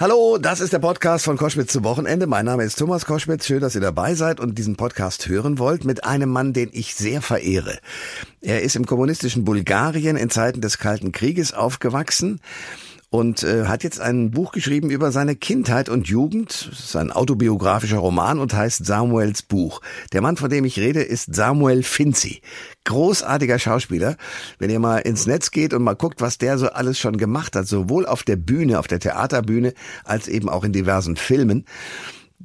Hallo, das ist der Podcast von Koschwitz zum Wochenende. Mein Name ist Thomas Koschwitz. Schön, dass ihr dabei seid und diesen Podcast hören wollt mit einem Mann, den ich sehr verehre. Er ist im kommunistischen Bulgarien in Zeiten des Kalten Krieges aufgewachsen und äh, hat jetzt ein Buch geschrieben über seine Kindheit und Jugend. Es ist ein autobiografischer Roman und heißt Samuels Buch. Der Mann, von dem ich rede, ist Samuel Finzi. Großartiger Schauspieler. Wenn ihr mal ins Netz geht und mal guckt, was der so alles schon gemacht hat, sowohl auf der Bühne, auf der Theaterbühne, als eben auch in diversen Filmen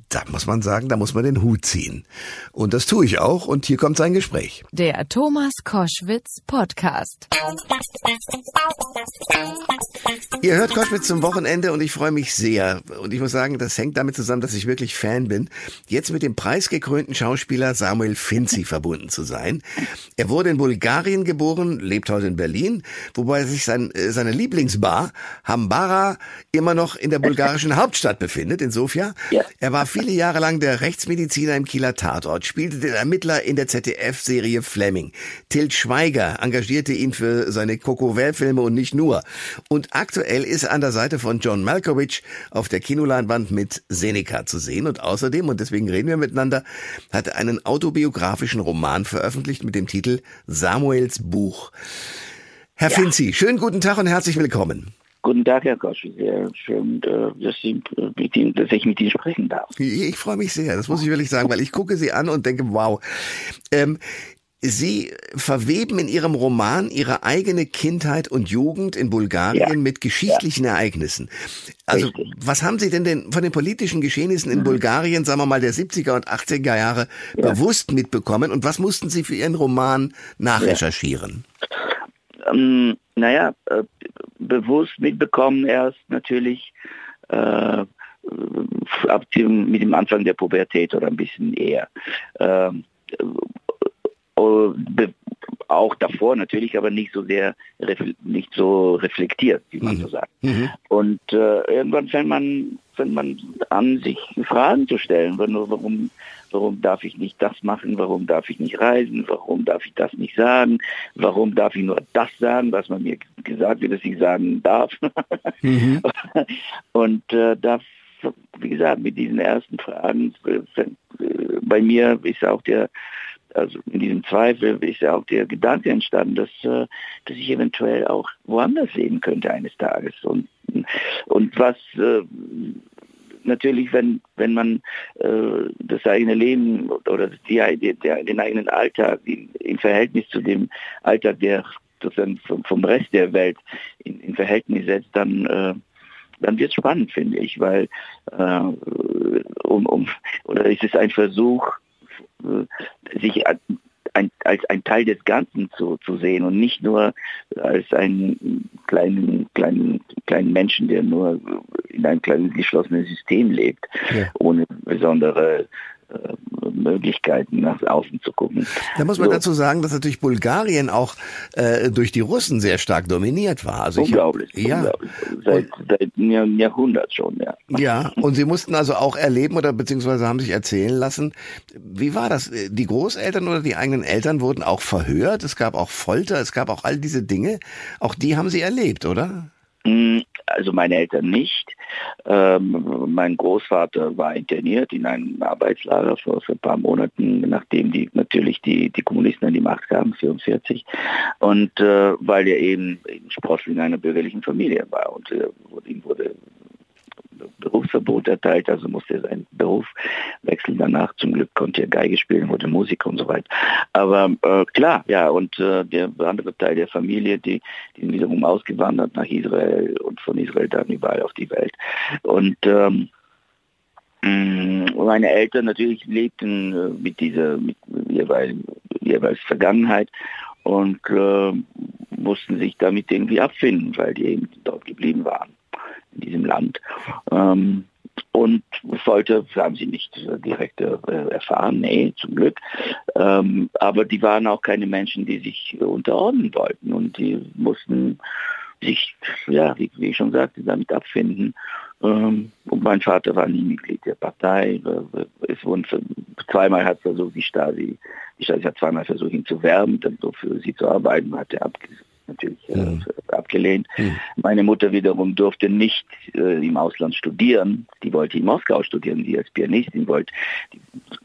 da muss man sagen, da muss man den Hut ziehen. Und das tue ich auch. Und hier kommt sein Gespräch. Der Thomas Koschwitz Podcast. Ihr hört Koschwitz zum Wochenende und ich freue mich sehr. Und ich muss sagen, das hängt damit zusammen, dass ich wirklich Fan bin, jetzt mit dem preisgekrönten Schauspieler Samuel Finzi verbunden zu sein. Er wurde in Bulgarien geboren, lebt heute in Berlin, wobei sich sein, äh, seine Lieblingsbar Hambara immer noch in der bulgarischen Hauptstadt befindet, in Sofia. Er war viele Jahre lang der Rechtsmediziner im Kieler Tatort, spielte den Ermittler in der ZDF-Serie Fleming. Tilt Schweiger engagierte ihn für seine Coco-Filme und nicht nur. Und aktuell ist er an der Seite von John Malkovich auf der Kinoleinwand mit Seneca zu sehen. Und außerdem, und deswegen reden wir miteinander, hat er einen autobiografischen Roman veröffentlicht mit dem Titel Samuels Buch. Herr ja. Finzi, schönen guten Tag und herzlich willkommen. Guten Tag, Herr Kosch. Sehr schön, äh, dass, Sie mit Ihnen, dass ich mit Ihnen sprechen darf. Ich freue mich sehr, das muss ich wirklich sagen, weil ich gucke Sie an und denke, wow. Ähm, Sie verweben in Ihrem Roman Ihre eigene Kindheit und Jugend in Bulgarien ja. mit geschichtlichen ja. Ereignissen. Also, Richtig. was haben Sie denn, denn von den politischen Geschehnissen in mhm. Bulgarien, sagen wir mal, der 70er und 80er Jahre ja. bewusst mitbekommen und was mussten Sie für Ihren Roman nachrecherchieren? Ähm, naja, äh, bewusst mitbekommen erst natürlich äh, ab dem, mit dem Anfang der Pubertät oder ein bisschen eher. Ähm, äh, auch davor natürlich, aber nicht so sehr nicht so reflektiert, wie man mhm. so sagt. Mhm. Und äh, irgendwann fängt man, fängt man an, sich Fragen zu stellen, warum Warum darf ich nicht das machen? Warum darf ich nicht reisen? Warum darf ich das nicht sagen? Warum darf ich nur das sagen, was man mir gesagt wird, dass ich sagen darf? Mhm. Und äh, das, wie gesagt, mit diesen ersten Fragen, äh, bei mir ist auch der, also in diesem Zweifel ist ja auch der Gedanke entstanden, dass, äh, dass ich eventuell auch woanders leben könnte eines Tages. Und, und was äh, natürlich, wenn, wenn man äh, das eigene Leben oder die, der, den eigenen Alltag in, in, Verhältnis zu dem Alltag der sozusagen vom, vom Rest der Welt in, in Verhältnis setzt, dann äh, dann wird es spannend, finde ich, weil äh, um, um oder ist es ein Versuch, äh, sich ein, als ein Teil des Ganzen zu, zu sehen und nicht nur als einen kleinen, kleinen, kleinen Menschen, der nur in einem kleinen geschlossenen System lebt, ja. ohne besondere äh, Möglichkeiten nach außen zu gucken. Da muss man so. dazu sagen, dass natürlich Bulgarien auch äh, durch die Russen sehr stark dominiert war. Also unglaublich, ich, ja. unglaublich. Seit, seit einem Jahrhundert schon, ja. Ja, und Sie mussten also auch erleben oder beziehungsweise haben sich erzählen lassen, wie war das? Die Großeltern oder die eigenen Eltern wurden auch verhört, es gab auch Folter, es gab auch all diese Dinge. Auch die haben Sie erlebt, oder? Also meine Eltern nicht. Ähm, mein Großvater war interniert in einem Arbeitslager vor, vor ein paar Monaten, nachdem die natürlich die, die Kommunisten an die Macht kamen, 44. Und äh, weil er eben Sprossel in einer bürgerlichen Familie war und äh, ihm wurde Berufsverbot erteilt, also musste er seinen Beruf wechseln. Danach zum Glück konnte er Geige spielen, wurde Musiker und so weiter. Aber äh, klar, ja, und äh, der andere Teil der Familie, die, die wiederum ausgewandert nach Israel und von Israel dann überall auf die Welt. Und ähm, mm, meine Eltern natürlich lebten äh, mit dieser mit jeweils, jeweils Vergangenheit und äh, mussten sich damit irgendwie abfinden, weil die eben dort geblieben waren in diesem Land. Ähm, und Folter haben sie nicht direkt äh, erfahren, nee, zum Glück. Ähm, aber die waren auch keine Menschen, die sich unterordnen wollten und die mussten sich, ja, wie, wie ich schon sagte, damit abfinden. Ähm, und mein Vater war nie Mitglied der Partei. Es wurden zweimal hat versucht, die Stasi, die Stasi hat zweimal versucht, ihn zu werben, dann so für sie zu arbeiten, hat er natürlich äh, abgelehnt. Meine Mutter wiederum durfte nicht äh, im Ausland studieren. Die wollte in Moskau studieren, sie als Pianistin wollte.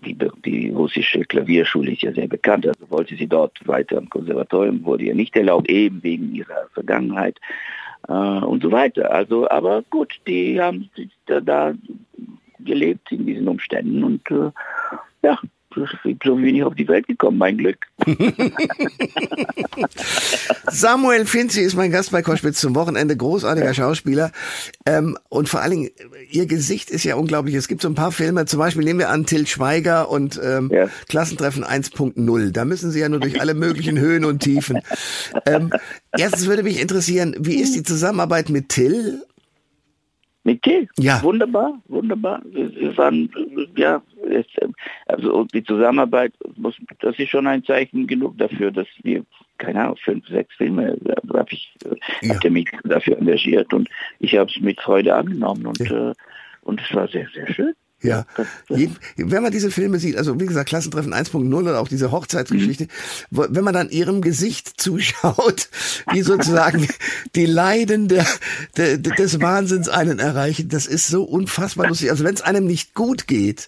Die, die, die russische Klavierschule ist ja sehr bekannt, also wollte sie dort weiter am Konservatorium, wurde ihr nicht erlaubt, eben wegen ihrer Vergangenheit äh, und so weiter. Also, aber gut, die haben da, da gelebt in diesen Umständen und äh, ja, so bin ich auf die Welt gekommen, mein Glück. Samuel Finzi ist mein Gast bei Koschwitz zum Wochenende, großartiger Schauspieler. Ähm, und vor allen Dingen, ihr Gesicht ist ja unglaublich. Es gibt so ein paar Filme, zum Beispiel nehmen wir an Till Schweiger und ähm, ja. Klassentreffen 1.0. Da müssen Sie ja nur durch alle möglichen Höhen und Tiefen. Ähm, erstens würde mich interessieren, wie ist die Zusammenarbeit mit Till? Mit Till? Ja. Wunderbar, wunderbar. Wir waren, ja, also die Zusammenarbeit, muss, das ist schon ein Zeichen genug dafür, dass wir, keine Ahnung, fünf, sechs Filme, habe ich, ja. hat er mich dafür engagiert und ich habe es mit Freude angenommen und, ja. äh, und es war sehr, sehr schön. Ja, wenn man diese Filme sieht, also wie gesagt, Klassentreffen 1.0 oder auch diese Hochzeitsgeschichte, mhm. wenn man dann ihrem Gesicht zuschaut, wie sozusagen die Leiden der, der, des Wahnsinns einen erreichen, das ist so unfassbar lustig. Also wenn es einem nicht gut geht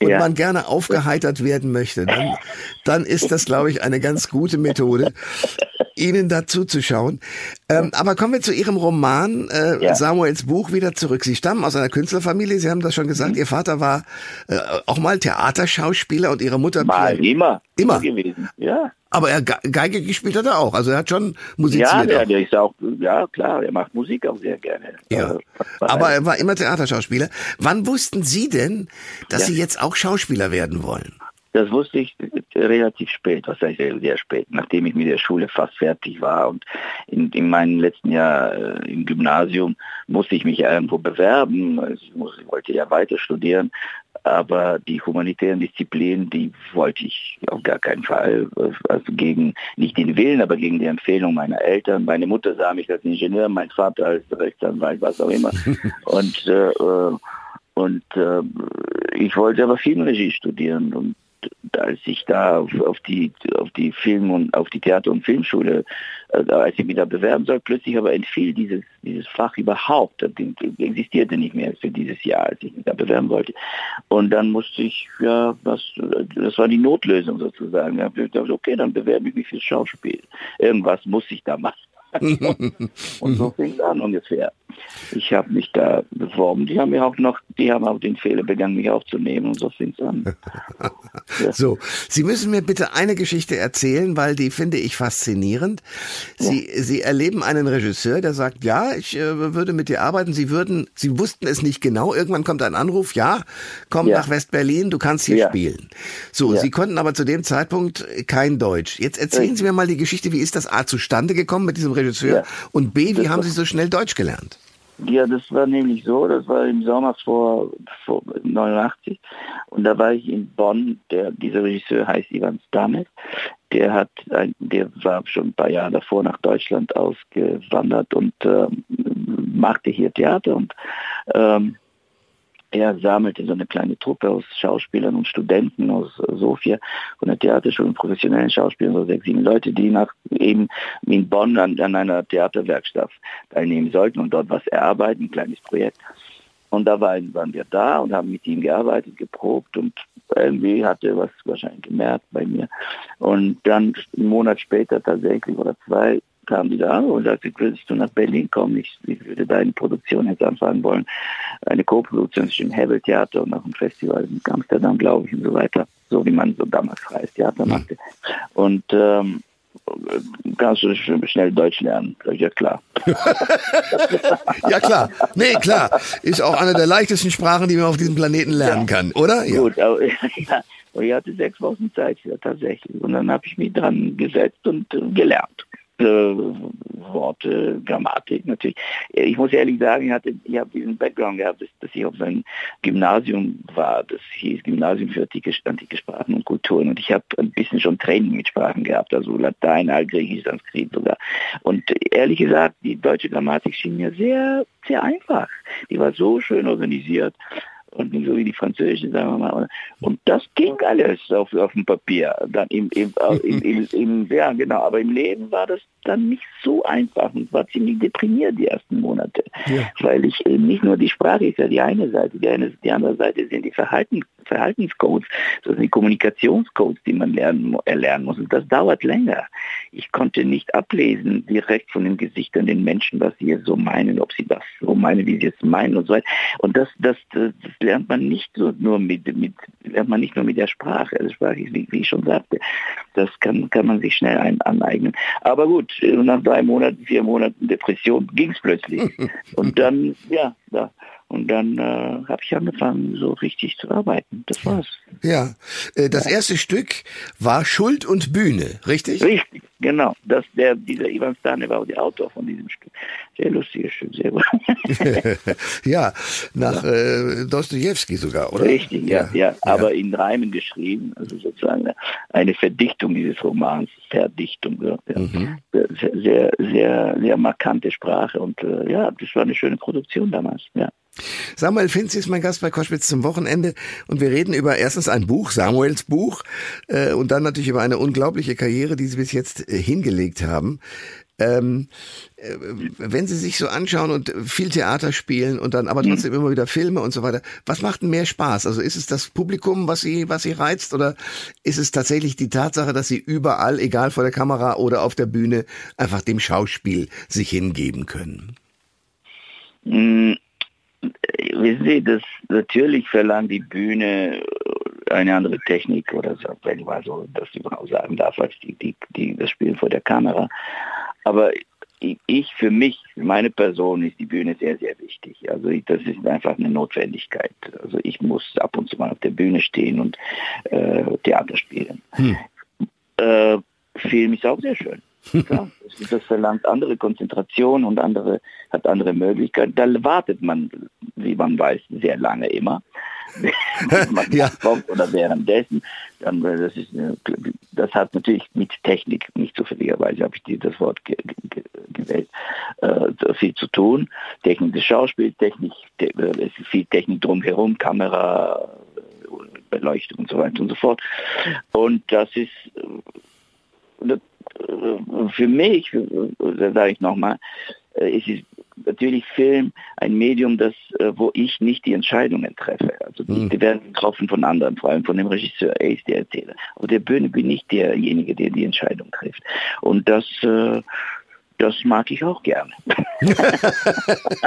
und ja. man gerne aufgeheitert werden möchte, dann, dann ist das, glaube ich, eine ganz gute Methode, Ihnen dazu zu schauen. Ähm, aber kommen wir zu Ihrem Roman, äh, ja. Samuels Buch, wieder zurück. Sie stammen aus einer Künstlerfamilie, Sie haben das schon gesagt, mhm. Ihr Vater war äh, auch mal Theaterschauspieler und Ihre Mutter... Mal, immer. Immer. gewesen, ja. Aber er Geige gespielt hat er auch, also er hat schon musiziert. Ja, der, der ist auch, ja klar, er macht Musik auch sehr gerne. Ja. Also, aber er war immer Theaterschauspieler. Wann wussten Sie denn, dass ja. Sie jetzt auch Schauspieler werden wollen? Das wusste ich relativ spät, was heißt sehr spät, nachdem ich mit der Schule fast fertig war und in, in meinem letzten Jahr äh, im Gymnasium musste ich mich irgendwo bewerben. Ich, muss, ich wollte ja weiter studieren, aber die humanitären Disziplinen, die wollte ich auf gar keinen Fall, also gegen, nicht den Willen, aber gegen die Empfehlung meiner Eltern. Meine Mutter sah mich als Ingenieur, mein Vater als Rechtsanwalt, was auch immer. Und, äh, äh, und äh, ich wollte aber Filmregie studieren und als ich da auf, auf, die auf die Film und auf die Theater- und Filmschule, äh, als ich mich da bewerben soll, plötzlich aber entfiel dieses dieses Fach überhaupt, das existierte nicht mehr für dieses Jahr, als ich mich da bewerben wollte. Und dann musste ich ja, was, das war die Notlösung sozusagen. Da ich gedacht, okay, dann bewerbe ich mich fürs Schauspiel. Irgendwas muss ich da machen. und so fing es an ungefähr. Ich habe mich da beworben. Die haben ja auch noch, die haben auch den Fehler begangen, mich aufzunehmen und so fing es an. ja. So, Sie müssen mir bitte eine Geschichte erzählen, weil die finde ich faszinierend. Sie, ja. Sie erleben einen Regisseur, der sagt, ja, ich äh, würde mit dir arbeiten. Sie würden, Sie wussten es nicht genau. Irgendwann kommt ein Anruf, ja, komm ja. nach West-Berlin, du kannst hier spielen. So, Sie konnten aber zu dem Zeitpunkt kein Deutsch. Jetzt erzählen Sie mir mal die Geschichte, wie ist das A zustande gekommen mit diesem Regisseur und B, wie das haben Sie so schnell Deutsch gelernt? Ja, das war nämlich so, das war im Sommer vor, vor 89 und da war ich in Bonn, der, dieser Regisseur heißt Ivan Stames, der hat, der war schon ein paar Jahre davor nach Deutschland ausgewandert und ähm, machte hier Theater und ähm, er sammelte so eine kleine Truppe aus Schauspielern und Studenten aus Sofia von der Theaterschule und professionellen Schauspielern, so sechs, sieben Leute, die nach eben in Bonn an, an einer Theaterwerkstatt teilnehmen sollten und dort was erarbeiten, ein kleines Projekt. Und da waren, waren wir da und haben mit ihm gearbeitet, geprobt und irgendwie hatte was wahrscheinlich gemerkt bei mir. Und dann einen Monat später tatsächlich oder zwei kam die da und sagte, würdest du nach Berlin kommen? Ich, ich würde deine Produktion jetzt anfangen wollen. Eine Co-Produktion zwischen Hebel Theater und noch ein Festival in Amsterdam, glaube ich, und so weiter. So wie man so damals freies Theater machte. Und ähm, kannst du schnell Deutsch lernen. Ja, klar. ja, klar. Nee, klar. Ist auch eine der leichtesten Sprachen, die man auf diesem Planeten lernen ja. kann, oder? Ja. Gut, aber, ja. Und ich hatte sechs Wochen Zeit ja, tatsächlich. Und dann habe ich mich dran gesetzt und äh, gelernt äh, Worte, Grammatik natürlich. Ich muss ehrlich sagen, ich, ich habe diesen Background gehabt, dass, dass ich auf einem Gymnasium war, das hieß Gymnasium für antike, antike Sprachen und Kulturen und ich habe ein bisschen schon Training mit Sprachen gehabt, also Latein, Altgriechisch, Sanskrit sogar. Und ehrlich gesagt, die deutsche Grammatik schien mir sehr, sehr einfach. Die war so schön organisiert und so wie die französischen, sagen wir mal. Und das ging alles auf, auf dem Papier. Dann im, im, im, im, ja, genau, aber im Leben war das dann nicht so einfach und war ziemlich deprimiert die ersten Monate, ja. weil ich nicht nur die Sprache ist ja die eine Seite, die, eine, die andere Seite sind die Verhalten, Verhaltenscodes, das sind die Kommunikationscodes, die man lernen, erlernen muss und das dauert länger. Ich konnte nicht ablesen direkt von den Gesichtern den Menschen, was sie so meinen, ob sie das so meinen, wie sie es meinen und so weiter. Und das, das, das, das lernt man nicht so nur mit, mit lernt man nicht nur mit der Sprache. Also Sprache ist, wie, wie ich schon sagte, das kann, kann man sich schnell ein, aneignen. Aber gut, nach drei Monaten, vier Monaten Depression ging es plötzlich. Und dann, ja, da. Und dann äh, habe ich angefangen, so richtig zu arbeiten. Das war's. Ja, äh, das ja. erste Stück war Schuld und Bühne, richtig? Richtig, genau. Das, der, dieser Ivan Stane war auch der Autor von diesem Stück. Sehr lustiges Stück, sehr gut. ja, nach ja. Äh, Dostoevsky sogar, oder? Richtig, ja, ja, ja, aber in Reimen geschrieben, also sozusagen eine Verdichtung dieses Romans, Verdichtung, ja. Mhm. Sehr, sehr, sehr markante Sprache und äh, ja, das war eine schöne Produktion damals, ja. Samuel Finzi ist mein Gast bei Koschwitz zum Wochenende und wir reden über erstens ein Buch, Samuels Buch, äh, und dann natürlich über eine unglaubliche Karriere, die Sie bis jetzt äh, hingelegt haben. Ähm, äh, wenn Sie sich so anschauen und viel Theater spielen und dann aber mhm. trotzdem mhm. immer wieder Filme und so weiter, was macht denn mehr Spaß? Also ist es das Publikum, was Sie, was Sie reizt, oder ist es tatsächlich die Tatsache, dass Sie überall, egal vor der Kamera oder auf der Bühne, einfach dem Schauspiel sich hingeben können? Mhm wissen Sie, das natürlich verlangt die Bühne eine andere Technik oder so, wenn ich mal so das überhaupt sagen darf, als die, die, die, das Spielen vor der Kamera. Aber ich für mich, meine Person ist die Bühne sehr, sehr wichtig. Also ich, das ist einfach eine Notwendigkeit. Also ich muss ab und zu mal auf der Bühne stehen und äh, Theater spielen. Hm. Äh, Film ist auch sehr schön. Ja, das verlangt andere Konzentration und andere, hat andere Möglichkeiten. Da wartet man, wie man weiß, sehr lange immer. man ja. kommt oder währenddessen, dann, äh, das, ist, das hat natürlich mit Technik, nicht zufälligerweise habe ich das Wort ge ge gewählt, äh, viel zu tun. Technik des Schauspiels, Technik, te äh, es ist viel Technik drumherum, Kamera, Beleuchtung und so weiter und so fort. Und das ist äh, für mich, da sage ich nochmal, äh, es ist natürlich Film ein Medium, das, äh, wo ich nicht die Entscheidungen treffe. Also die, mhm. die werden getroffen von anderen, vor allem von dem Regisseur, er ist der Erzähler. Auf der Bühne bin ich derjenige, der die Entscheidung trifft. Und das äh, das mag ich auch gerne.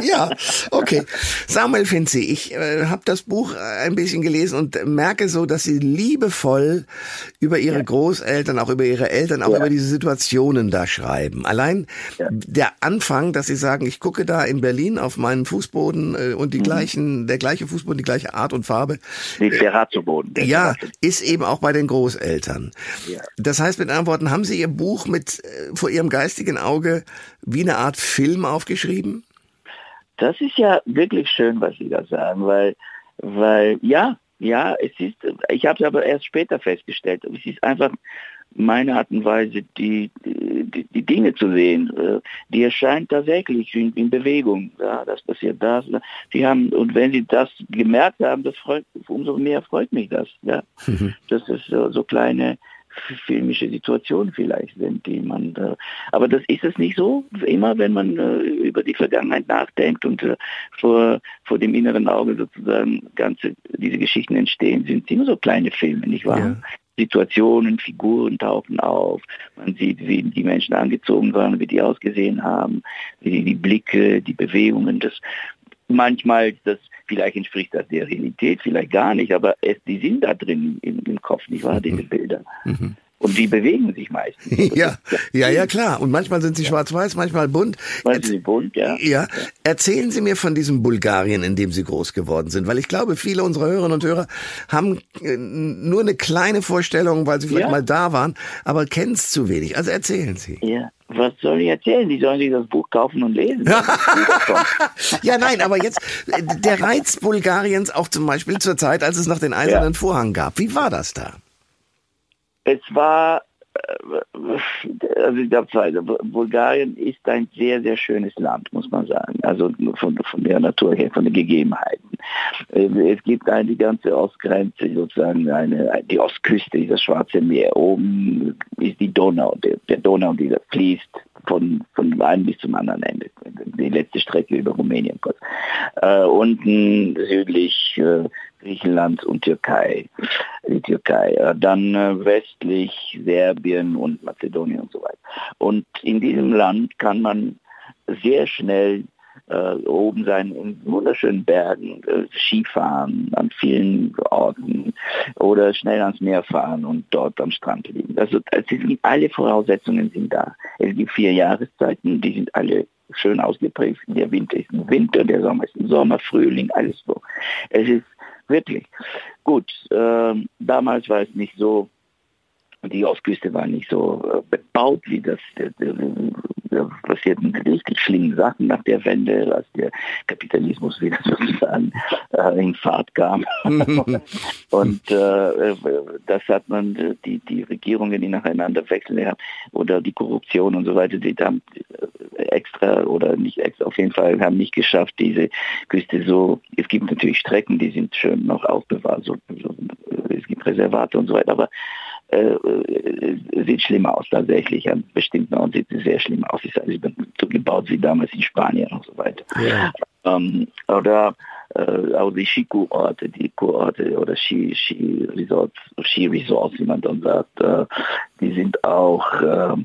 ja, okay. Samuel Finzi, ich äh, habe das Buch ein bisschen gelesen und merke so, dass Sie liebevoll über Ihre ja. Großeltern, auch über Ihre Eltern, auch ja. über diese Situationen da schreiben. Allein ja. der Anfang, dass Sie sagen, ich gucke da in Berlin auf meinen Fußboden äh, und die mhm. gleichen, der gleiche Fußboden, die gleiche Art und Farbe. Der Terrazzo-Boden. Ja, ist eben auch bei den Großeltern. Das heißt mit anderen Worten, haben Sie Ihr Buch mit äh, vor Ihrem geistigen Auge wie eine Art Film aufgeschrieben? Das ist ja wirklich schön, was Sie da sagen, weil, weil ja, ja, es ist, ich habe es aber erst später festgestellt, es ist einfach meine Art und Weise, die, die, die Dinge zu sehen, äh, die erscheint tatsächlich in, in Bewegung. Ja, das passiert das. Sie haben, und wenn Sie das gemerkt haben, das freut, umso mehr freut mich das. Ja. Mhm. Das ist so, so kleine filmische Situationen vielleicht sind, die man, äh, aber das ist es nicht so immer, wenn man äh, über die Vergangenheit nachdenkt und äh, vor, vor dem inneren Auge sozusagen ganze, diese Geschichten entstehen, sind es immer so kleine Filme, nicht wahr? Ja. Situationen, Figuren tauchen auf. Man sieht, wie die Menschen angezogen waren, wie die ausgesehen haben, wie die, die Blicke, die Bewegungen. Das, manchmal das vielleicht entspricht das der Realität, vielleicht gar nicht, aber es, die sind da drin im, im Kopf, nicht wahr, diese mhm. Bilder. Mhm. Und die bewegen sich meistens. ja, ja, ja, klar. Und manchmal sind sie ja. schwarz-weiß, manchmal bunt. Manchmal sind sie bunt, ja. ja. Erzählen Sie mir von diesem Bulgarien, in dem Sie groß geworden sind, weil ich glaube, viele unserer Hörerinnen und Hörer haben äh, nur eine kleine Vorstellung, weil sie vielleicht ja. mal da waren, aber kennen es zu wenig. Also erzählen Sie. Ja was soll ich erzählen? Die sollen sich das Buch kaufen und lesen. ja, nein, aber jetzt der Reiz Bulgariens auch zum Beispiel zur Zeit, als es noch den Eisernen ja. Vorhang gab. Wie war das da? Es war äh, also ich glaube, also Bulgarien ist ein sehr, sehr schönes Land, muss man sagen. Also von, von der Natur her, von den Gegebenheiten. Es gibt eine die ganze Ostgrenze, sozusagen eine, die Ostküste, das Schwarze Meer. Oben ist die Donau, der, der Donau, die fließt von, von einem bis zum anderen Ende. Die letzte Strecke über Rumänien kurz. Äh, unten südlich äh, Griechenland und Türkei, die Türkei. Äh, dann äh, westlich Serbien und Mazedonien und so weiter. Und in diesem Land kann man sehr schnell äh, oben sein in wunderschönen Bergen, äh, Skifahren an vielen Orten oder schnell ans Meer fahren und dort am Strand liegen. Also es sind, alle Voraussetzungen sind da. Es gibt vier Jahreszeiten, die sind alle schön ausgeprägt. Der Winter ist ein Winter, der Sommer ist ein Sommer, Frühling, alles so. Es ist wirklich gut. Äh, damals war es nicht so die Ostküste war nicht so äh, bebaut, wie das da passierten richtig schlimme Sachen nach der Wende, als der Kapitalismus wieder sozusagen äh, in Fahrt kam. und äh, das hat man, die, die Regierungen, die nacheinander wechseln haben, oder die Korruption und so weiter, die haben extra oder nicht extra, auf jeden Fall haben nicht geschafft, diese Küste so, es gibt natürlich Strecken, die sind schön noch aufbewahrt, so, so, es gibt Reservate und so weiter, aber äh, äh, sieht schlimm aus tatsächlich. An bestimmten Orten sieht es sehr schlimm aus. Ist alles so gebaut wie damals in Spanien und so weiter. Ja. Ähm, oder äh, auch die Skikurorte, die Kurorte oder Ski, Ski Resorts, Ski Resorts, wie man dann sagt, äh, die sind auch. Äh,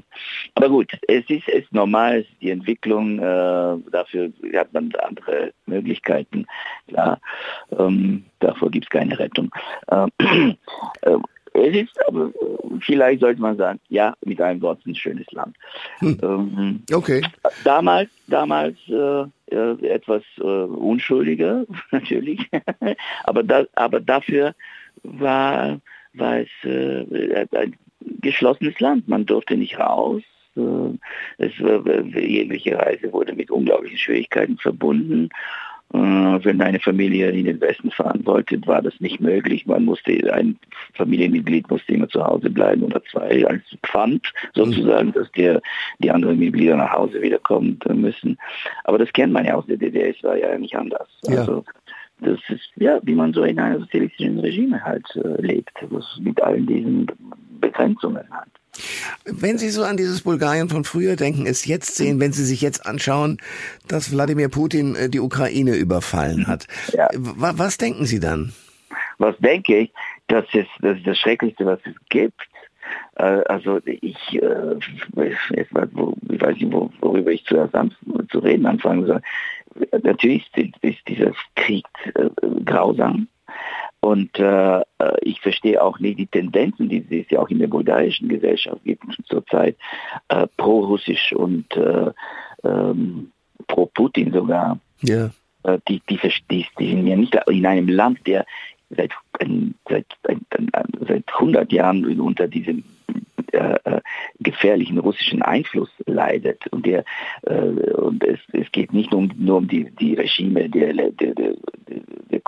aber gut, es ist, es ist normal, die Entwicklung. Äh, dafür hat man andere Möglichkeiten. Klar, ähm, davor gibt es keine Rettung. Äh, es ist aber, vielleicht sollte man sagen, ja, mit einem Wort ein schönes Land. Hm. Ähm, okay. Damals, damals äh, äh, etwas äh, unschuldiger, natürlich, aber, da, aber dafür war, war es äh, ein geschlossenes Land. Man durfte nicht raus. Äh, es, jegliche Reise wurde mit unglaublichen Schwierigkeiten verbunden äh, wenn eine Familie in den Westen fahren wollte, war das nicht möglich. Man musste, ein Familienmitglied musste immer zu Hause bleiben oder zwei als Pfand sozusagen, mhm. dass der, die anderen Mitglieder nach Hause wiederkommen müssen. Aber das kennt man ja aus der DDR, es war ja nicht anders. Ja. Also, das ist ja, wie man so in einem sozialistischen Regime halt äh, lebt, mit allen diesen Begrenzungen hat. Wenn Sie so an dieses Bulgarien von früher denken, es jetzt sehen, wenn Sie sich jetzt anschauen, dass Wladimir Putin äh, die Ukraine überfallen hat, ja. was denken Sie dann? Was denke ich? Das ist, das ist das Schrecklichste, was es gibt. Äh, also ich, äh, ich weiß nicht, worüber ich zuerst an, zu reden anfangen soll. Natürlich ist dieser Krieg grausam. Und äh, äh, ich verstehe auch nicht die Tendenzen, die es ja auch in der bulgarischen Gesellschaft gibt zurzeit, äh, pro-russisch und äh, ähm, pro-Putin sogar. Ja. Äh, die, die, die, die sind ja nicht in einem Land, der seit, seit, seit 100 Jahren unter diesem äh, äh, gefährlichen russischen Einfluss leidet. Und, der, äh, und es, es geht nicht nur um, nur um die, die Regime der, der, der,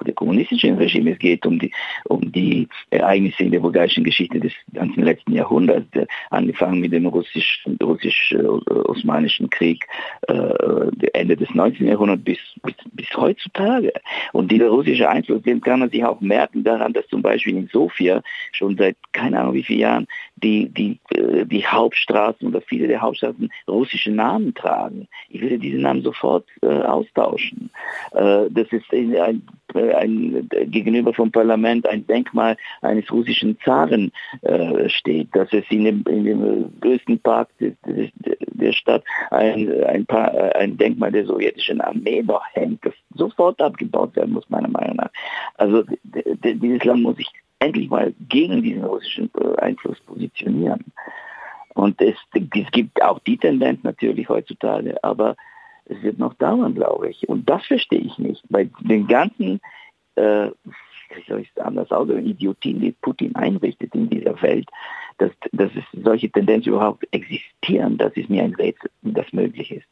der, kommunistischen Regime, es geht um die, um die Ereignisse in der bulgarischen Geschichte des ganzen letzten Jahrhunderts, angefangen mit dem russisch-osmanischen Krieg äh, Ende des 19. Jahrhunderts bis, bis, bis heutzutage. Und dieser russische Einfluss, den kann man sich auch merken daran, dass zum Beispiel in Sofia schon seit keine Ahnung wie vielen Jahren die, die, äh, die Hauptstraßen oder viele der Hauptstraßen russische Namen tragen. Ich würde diese Namen sofort äh, austauschen. Äh, das ist ein, ein, ein, gegenüber vom Parlament ein Denkmal eines russischen Zaren äh, steht, dass es in dem, in dem größten Park des, der Stadt ein, ein, paar, ein Denkmal der sowjetischen Armee noch hängt, das sofort abgebaut werden muss, meiner Meinung nach. Also dieses Land muss sich endlich mal gegen diesen russischen äh, Einfluss positionieren. Und es, es gibt auch die Tendenz natürlich heutzutage, aber es wird noch dauern, glaube ich. Und das verstehe ich nicht. Bei den ganzen, äh, wie soll ich es anders ausdrücken, Idiotien, die Putin einrichtet in dieser Welt, dass, dass es solche Tendenzen überhaupt existieren, das ist mir ein Rätsel, das möglich ist.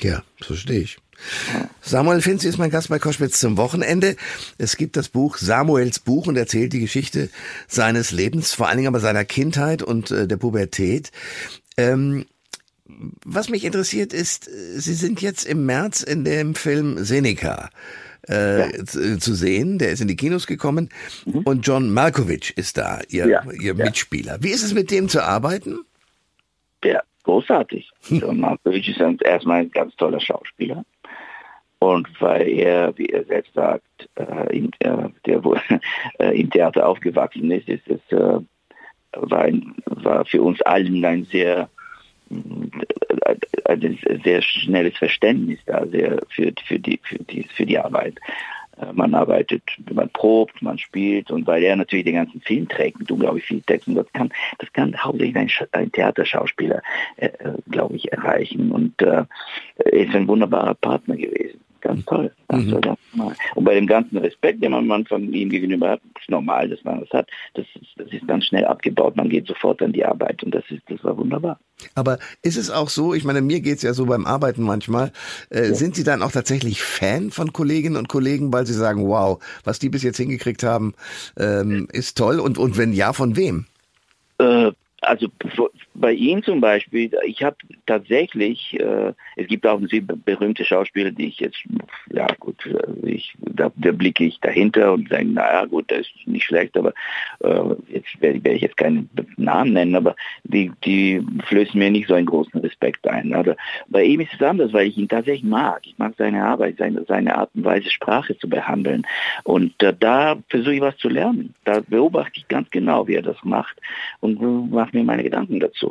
Ja, so verstehe ich. Samuel Finzi ist mein Gast bei Koschwitz zum Wochenende. Es gibt das Buch Samuels Buch und erzählt die Geschichte seines Lebens, vor allen Dingen aber seiner Kindheit und äh, der Pubertät. Ähm, was mich interessiert ist, Sie sind jetzt im März in dem Film Seneca äh, ja. zu, zu, sehen. Der ist in die Kinos gekommen mhm. und John Malkovich ist da, Ihr, ja. Ihr Mitspieler. Wie ist es mit dem zu arbeiten? Ja, großartig. Markovic ist erstmal ein ganz toller Schauspieler. Und weil er, wie er selbst sagt, äh, in, äh, der wohl äh, im Theater aufgewachsen ist, ist es äh, war, ein, war für uns allen ein sehr äh, ein sehr schnelles Verständnis da sehr für, für, die, für, die, für die Arbeit. Äh, man arbeitet, man probt, man spielt und weil er natürlich den ganzen Film trägt mit unglaublich viel Text und das kann, das kann hauptsächlich ein, ein Theaterschauspieler, äh, glaube ich, erreichen und äh, ist ein wunderbarer Partner gewesen. Ganz toll. Ganz mhm. toll und bei dem ganzen Respekt, den man von ihm gegenüber hat, ist normal, dass man das hat. Das ist, das ist ganz schnell abgebaut. Man geht sofort an die Arbeit und das ist, das war wunderbar. Aber ist es auch so, ich meine, mir geht's ja so beim Arbeiten manchmal, äh, ja. sind Sie dann auch tatsächlich Fan von Kolleginnen und Kollegen, weil Sie sagen, wow, was die bis jetzt hingekriegt haben, ähm, ist toll und, und wenn ja, von wem? Äh, also bei ihm zum Beispiel, ich habe tatsächlich, äh, es gibt auch natürlich berühmte Schauspieler, die ich jetzt, ja gut, äh, ich, da, da blicke ich dahinter und sage, naja gut, das ist nicht schlecht, aber äh, jetzt werde werd ich jetzt keinen Namen nennen, aber die, die flößen mir nicht so einen großen Respekt ein. Also bei ihm ist es anders, weil ich ihn tatsächlich mag. Ich mag seine Arbeit, seine, seine Art und Weise, Sprache zu behandeln. Und äh, da versuche ich was zu lernen. Da beobachte ich ganz genau, wie er das macht und mache mir meine Gedanken dazu.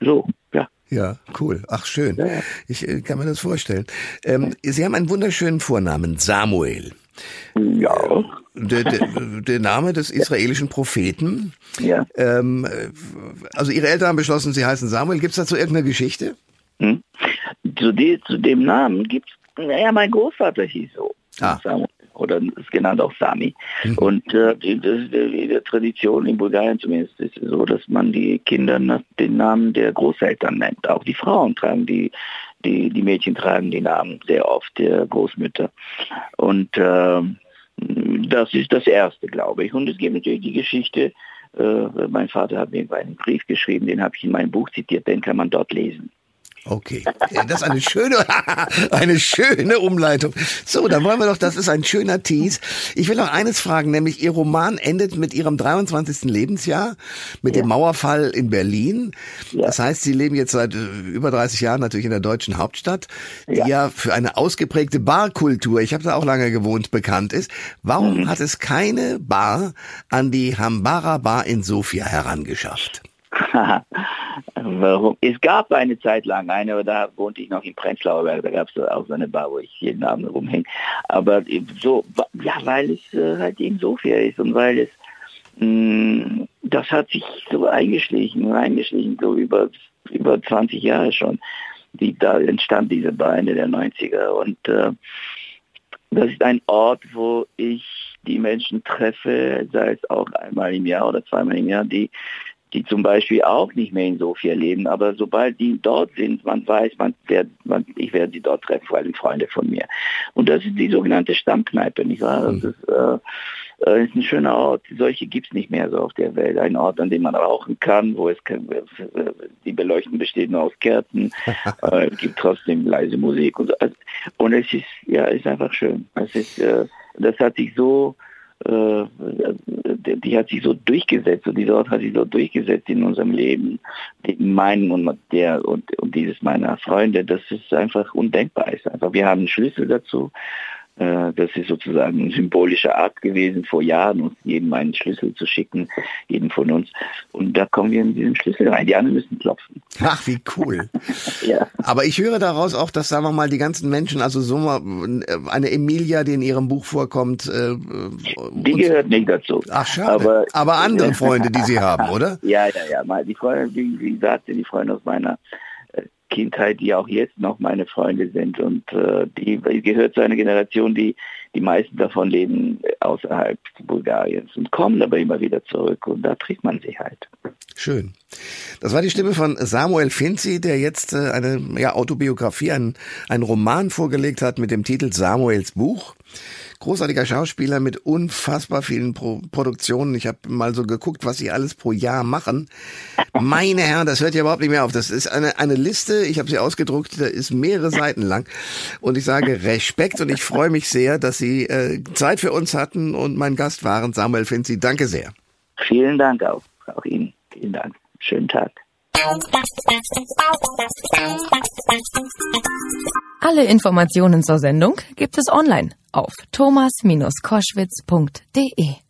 So, ja. Ja, cool. Ach, schön. Ja, ja. Ich äh, kann mir das vorstellen. Ähm, Sie haben einen wunderschönen Vornamen, Samuel. Ja. Der, der, der Name des israelischen Propheten. Ja. Ähm, also Ihre Eltern haben beschlossen, Sie heißen Samuel. Gibt es dazu irgendeine Geschichte? Hm? Zu, die, zu, dem Namen gibt es, naja, mein Großvater hieß so. Ah. Samuel oder ist genannt auch Sami. Mhm. Und äh, die, das, die, die Tradition in Bulgarien zumindest ist es so, dass man die Kinder nach den Namen der Großeltern nennt. Auch die Frauen tragen die, die, die Mädchen tragen die Namen sehr oft der Großmütter. Und äh, das ist das Erste, glaube ich. Und es gibt natürlich die Geschichte, äh, mein Vater hat mir einen Brief geschrieben, den habe ich in meinem Buch zitiert, den kann man dort lesen. Okay, das ist eine schöne, eine schöne Umleitung. So, dann wollen wir doch, das ist ein schöner Tease. Ich will noch eines fragen, nämlich Ihr Roman endet mit Ihrem 23. Lebensjahr, mit ja. dem Mauerfall in Berlin. Ja. Das heißt, Sie leben jetzt seit äh, über 30 Jahren natürlich in der deutschen Hauptstadt, die ja, ja für eine ausgeprägte Barkultur, ich habe da auch lange gewohnt, bekannt ist. Warum mhm. hat es keine Bar an die Hambara Bar in Sofia herangeschafft? Warum? Es gab eine Zeit lang eine, da wohnte ich noch in Prenzlauer Berg, da gab es auch so eine Bar, wo ich jeden Abend rumhing. Aber so, ja, weil es äh, halt eben so viel ist und weil es, mh, mm, das hat sich so eingeschlichen, eingeschlichen, so über, über 20 Jahre schon. Die, da entstand diese Bar Ende der 90er und äh, das ist ein Ort, wo ich die Menschen treffe, sei es auch einmal im Jahr oder zweimal im Jahr, die die zum Beispiel auch nicht mehr in Sofia leben, aber sobald die dort sind, man weiß, man wird, man, ich werde sie dort treffen, weil sie Freunde von mir. Und das ist die sogenannte Stammkneipe, nicht wahr? Das mhm. ist, äh, äh, ist ein schöner Ort. Solche gibt es nicht mehr so auf der Welt. Ein Ort, an dem man rauchen kann, wo es die Beleuchtung besteht nur aus Kerzen, äh, es gibt trotzdem leise Musik und so. Also, und es ist ja, ist einfach schön. Es ist, äh, das hat sich so äh, die hat sich so durchgesetzt und die Ort hat sich so durchgesetzt in unserem Leben, in meinem und der und, und dieses meiner Freunde, dass es einfach undenkbar ist. Einfach, wir haben einen Schlüssel dazu das ist sozusagen ein symbolischer Akt gewesen vor Jahren, uns jedem einen Schlüssel zu schicken, jeden von uns. Und da kommen wir in diesen Schlüssel rein. Die anderen müssen klopfen. Ach, wie cool. ja. Aber ich höre daraus auch, dass, sagen wir mal, die ganzen Menschen, also so eine Emilia, die in ihrem Buch vorkommt. Äh, die gehört nicht dazu. Ach, schade. Aber, Aber andere Freunde, die Sie haben, oder? Ja, ja, ja. Die Freunde, wie, wie sagte, die Freunde aus meiner Kindheit, die auch jetzt noch meine Freunde sind. Und äh, die, die gehört zu einer Generation, die die meisten davon leben außerhalb Bulgariens und kommen aber immer wieder zurück und da trifft man sie halt. Schön. Das war die Stimme von Samuel Finzi, der jetzt äh, eine ja, Autobiografie, einen, einen Roman vorgelegt hat mit dem Titel Samuels Buch großartiger Schauspieler mit unfassbar vielen Pro Produktionen. Ich habe mal so geguckt, was sie alles pro Jahr machen. Meine Herren, das hört ja überhaupt nicht mehr auf. Das ist eine, eine Liste, ich habe sie ausgedruckt, da ist mehrere Seiten lang. Und ich sage Respekt und ich freue mich sehr, dass Sie äh, Zeit für uns hatten und mein Gast waren Samuel Finzi. Danke sehr. Vielen Dank auch, auch Ihnen. Vielen Dank. Schönen Tag. Alle Informationen zur Sendung gibt es online auf thomas-koschwitz.de.